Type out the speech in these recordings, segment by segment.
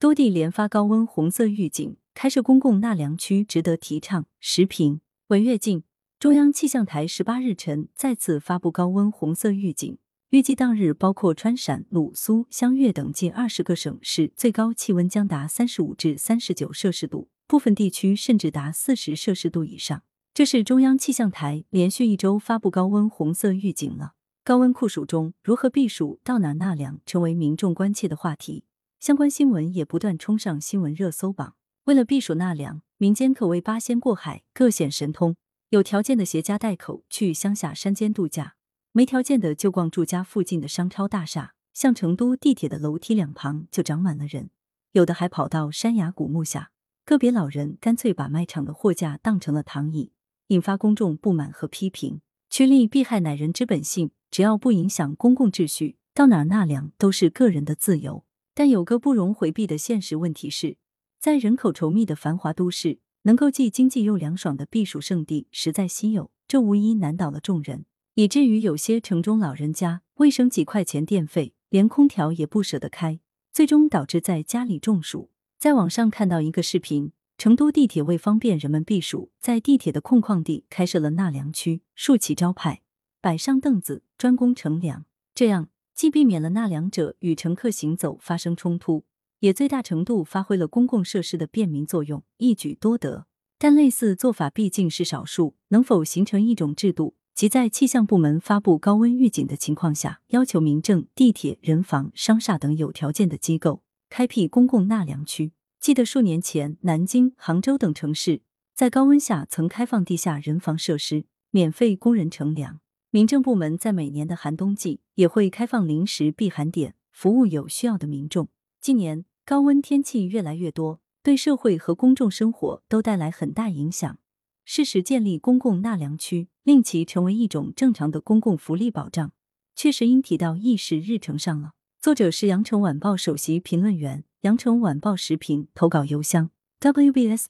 多地连发高温红色预警，开设公共纳凉区值得提倡。时评：文跃进。中央气象台十八日晨再次发布高温红色预警，预计当日包括川陕、鲁苏、湘粤等近二十个省市，最高气温将达三十五至三十九摄氏度，部分地区甚至达四十摄氏度以上。这是中央气象台连续一周发布高温红色预警了。高温酷暑中如何避暑、到哪纳凉，成为民众关切的话题。相关新闻也不断冲上新闻热搜榜。为了避暑纳凉，民间可谓八仙过海，各显神通。有条件的携家带口去乡下山间度假，没条件的就逛住家附近的商超大厦。像成都地铁的楼梯两旁就长满了人，有的还跑到山崖古墓下。个别老人干脆把卖场的货架当成了躺椅，引发公众不满和批评。趋利避害乃人之本性，只要不影响公共秩序，到哪纳凉都是个人的自由。但有个不容回避的现实问题是，在人口稠密的繁华都市。能够既经济又凉爽的避暑胜地实在稀有，这无疑难倒了众人，以至于有些城中老人家为省几块钱电费，连空调也不舍得开，最终导致在家里中暑。在网上看到一个视频，成都地铁为方便人们避暑，在地铁的空旷地开设了纳凉区，竖起招牌，摆上凳子，专供乘凉。这样既避免了纳凉者与乘客行走发生冲突。也最大程度发挥了公共设施的便民作用，一举多得。但类似做法毕竟是少数，能否形成一种制度，即在气象部门发布高温预警的情况下，要求民政、地铁、人防、商厦等有条件的机构开辟公共纳凉区？记得数年前，南京、杭州等城市在高温下曾开放地下人防设施，免费供人乘凉。民政部门在每年的寒冬季也会开放临时避寒点，服务有需要的民众。近年高温天气越来越多，对社会和公众生活都带来很大影响。适时建立公共纳凉区，令其成为一种正常的公共福利保障，确实应提到议事日程上了。作者是羊城晚报首席评论员，羊城晚报时评投稿邮箱 wbspycwb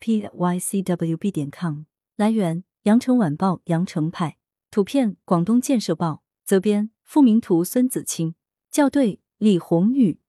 点 com。来源：羊城晚报羊城派，图片：广东建设报，责编：付明图，孙子清，校对：李红宇。